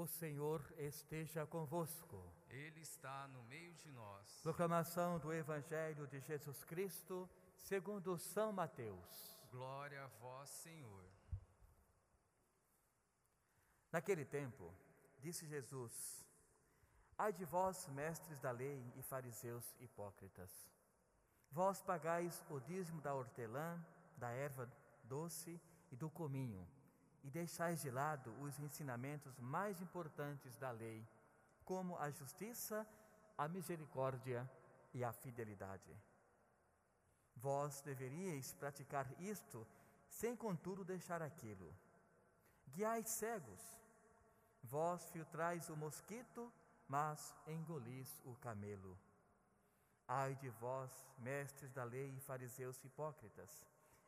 O Senhor esteja convosco. Ele está no meio de nós. Proclamação do Evangelho de Jesus Cristo, segundo São Mateus. Glória a vós, Senhor. Naquele tempo, disse Jesus: Ai de vós, mestres da lei e fariseus hipócritas. Vós pagais o dízimo da hortelã, da erva doce e do cominho e deixais de lado os ensinamentos mais importantes da lei, como a justiça, a misericórdia e a fidelidade. Vós deveríeis praticar isto, sem contudo deixar aquilo. Guiais cegos, vós filtrais o mosquito, mas engolis o camelo. Ai de vós, mestres da lei e fariseus hipócritas,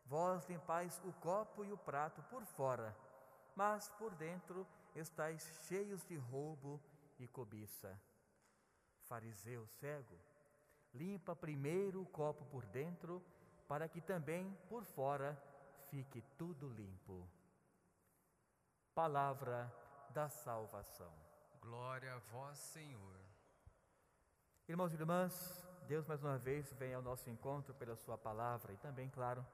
Vós limpais o copo e o prato por fora, mas por dentro estáis cheios de roubo e cobiça. Fariseu cego, limpa primeiro o copo por dentro, para que também por fora fique tudo limpo. Palavra da salvação. Glória a vós, Senhor. Irmãos e irmãs, Deus mais uma vez vem ao nosso encontro pela Sua palavra e também, claro,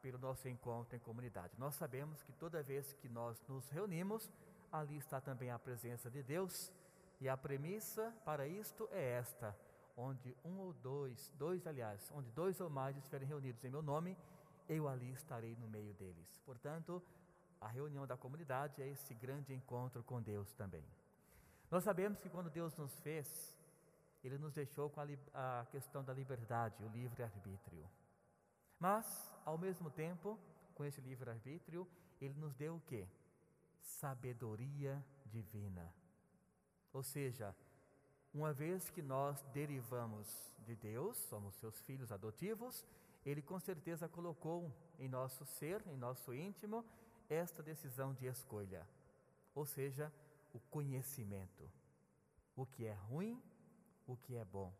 pelo nosso encontro em comunidade. Nós sabemos que toda vez que nós nos reunimos, ali está também a presença de Deus, e a premissa para isto é esta: onde um ou dois, dois aliás, onde dois ou mais estiverem reunidos em meu nome, eu ali estarei no meio deles. Portanto, a reunião da comunidade é esse grande encontro com Deus também. Nós sabemos que quando Deus nos fez, Ele nos deixou com a, a questão da liberdade, o livre-arbítrio. Mas, ao mesmo tempo, com esse livre-arbítrio, ele nos deu o que? Sabedoria divina. Ou seja, uma vez que nós derivamos de Deus, somos seus filhos adotivos, ele com certeza colocou em nosso ser, em nosso íntimo, esta decisão de escolha. Ou seja, o conhecimento. O que é ruim, o que é bom.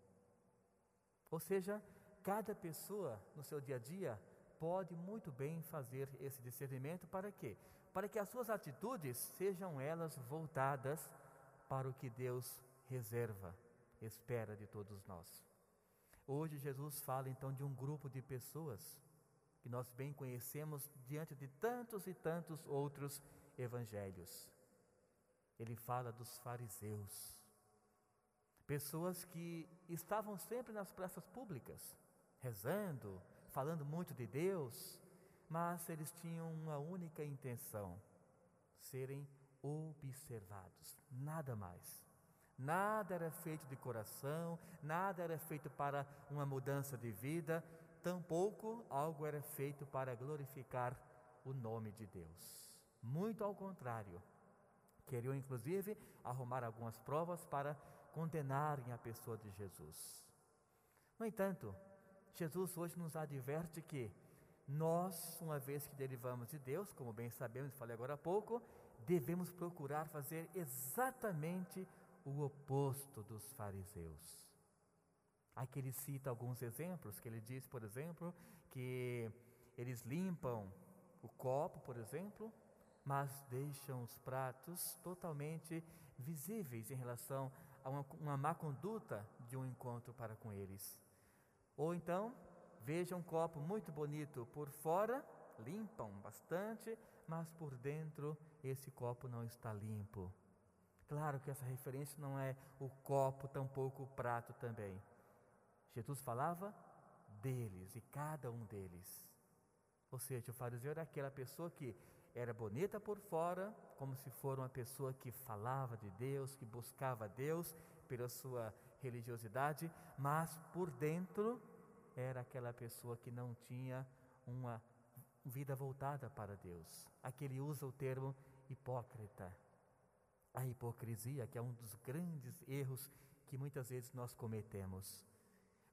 Ou seja, Cada pessoa no seu dia a dia pode muito bem fazer esse discernimento para quê? Para que as suas atitudes sejam elas voltadas para o que Deus reserva, espera de todos nós. Hoje Jesus fala então de um grupo de pessoas que nós bem conhecemos diante de tantos e tantos outros evangelhos. Ele fala dos fariseus, pessoas que estavam sempre nas praças públicas, rezando, falando muito de Deus, mas eles tinham uma única intenção: serem observados, nada mais. Nada era feito de coração, nada era feito para uma mudança de vida, tampouco algo era feito para glorificar o nome de Deus. Muito ao contrário, queriam inclusive arrumar algumas provas para condenarem a pessoa de Jesus. No entanto, Jesus hoje nos adverte que nós, uma vez que derivamos de Deus, como bem sabemos, falei agora há pouco, devemos procurar fazer exatamente o oposto dos fariseus. Aqui ele cita alguns exemplos, que ele diz, por exemplo, que eles limpam o copo, por exemplo, mas deixam os pratos totalmente visíveis em relação a uma, uma má conduta de um encontro para com eles. Ou então, veja um copo muito bonito por fora, limpam bastante, mas por dentro esse copo não está limpo. Claro que essa referência não é o copo, tampouco o prato também. Jesus falava deles e cada um deles. Ou seja, o fariseu era aquela pessoa que era bonita por fora, como se for uma pessoa que falava de Deus, que buscava Deus pela sua religiosidade, mas por dentro era aquela pessoa que não tinha uma vida voltada para Deus. Aqui ele usa o termo hipócrita. A hipocrisia, que é um dos grandes erros que muitas vezes nós cometemos.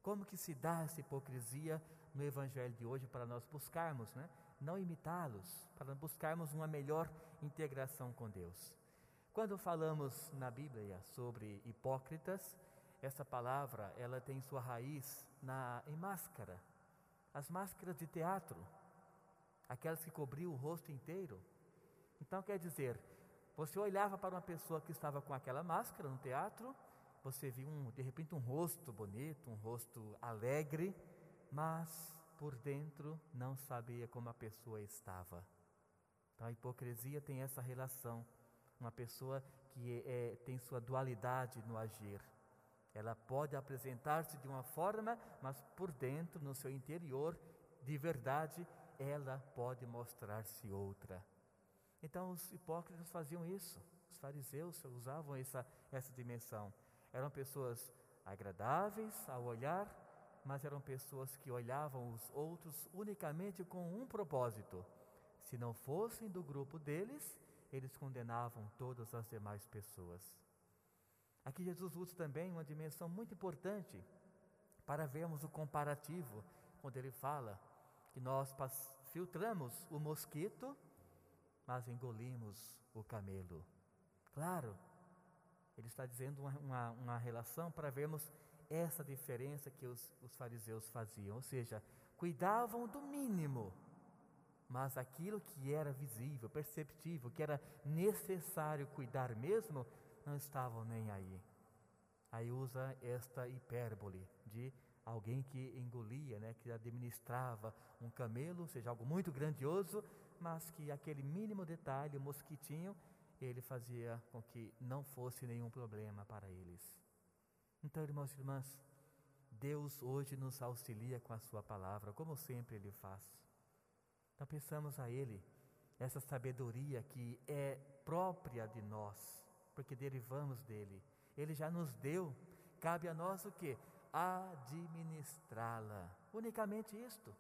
Como que se dá essa hipocrisia no evangelho de hoje para nós buscarmos, né? Não imitá-los, para buscarmos uma melhor integração com Deus. Quando falamos na Bíblia sobre hipócritas, essa palavra, ela tem sua raiz na em máscara. As máscaras de teatro, aquelas que cobriam o rosto inteiro. Então quer dizer, Você olhava para uma pessoa que estava com aquela máscara no teatro, você viu um, de repente um rosto bonito, um rosto alegre, mas por dentro não sabia como a pessoa estava. Então a hipocrisia tem essa relação. Uma pessoa que é, é tem sua dualidade no agir. Ela pode apresentar-se de uma forma, mas por dentro, no seu interior, de verdade, ela pode mostrar-se outra. Então os hipócritas faziam isso. Os fariseus usavam essa, essa dimensão. Eram pessoas agradáveis ao olhar, mas eram pessoas que olhavam os outros unicamente com um propósito. Se não fossem do grupo deles, eles condenavam todas as demais pessoas. Aqui Jesus usa também uma dimensão muito importante para vermos o comparativo, quando ele fala que nós filtramos o mosquito, mas engolimos o camelo. Claro, ele está dizendo uma, uma, uma relação para vermos essa diferença que os, os fariseus faziam, ou seja, cuidavam do mínimo, mas aquilo que era visível, perceptível, que era necessário cuidar mesmo, não estavam nem aí. Aí usa esta hipérbole de alguém que engolia, né, que administrava um camelo, ou seja, algo muito grandioso, mas que aquele mínimo detalhe, o mosquitinho, ele fazia com que não fosse nenhum problema para eles. Então, irmãos e irmãs, Deus hoje nos auxilia com a Sua palavra, como sempre Ele faz. Então, pensamos a Ele, essa sabedoria que é própria de nós, porque derivamos dele. Ele já nos deu, cabe a nós o que? Administrá-la. Unicamente isto.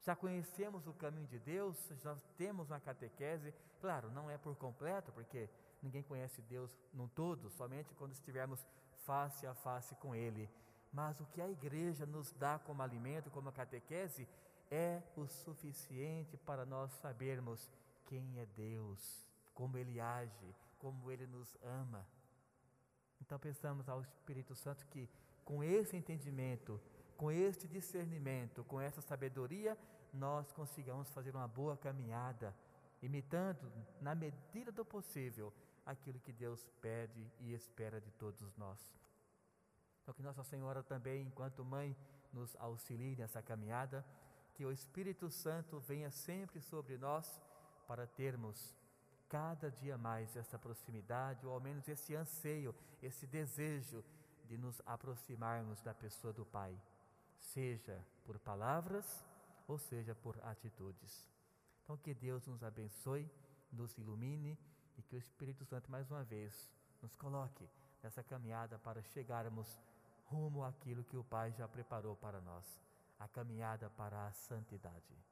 Já conhecemos o caminho de Deus, já temos uma catequese, claro, não é por completo, porque ninguém conhece Deus no todo, somente quando estivermos face a face com Ele. Mas o que a igreja nos dá como alimento, como catequese, é o suficiente para nós sabermos quem é Deus, como Ele age, como Ele nos ama. Então pensamos ao Espírito Santo que com esse entendimento, com este discernimento, com essa sabedoria, nós consigamos fazer uma boa caminhada, imitando, na medida do possível, aquilo que Deus pede e espera de todos nós. Então, que Nossa Senhora também, enquanto mãe, nos auxilie nessa caminhada, que o Espírito Santo venha sempre sobre nós para termos cada dia mais essa proximidade, ou ao menos esse anseio, esse desejo de nos aproximarmos da pessoa do Pai, seja por palavras ou seja por atitudes. Então, que Deus nos abençoe, nos ilumine e que o Espírito Santo, mais uma vez, nos coloque nessa caminhada para chegarmos rumo àquilo que o Pai já preparou para nós a caminhada para a santidade.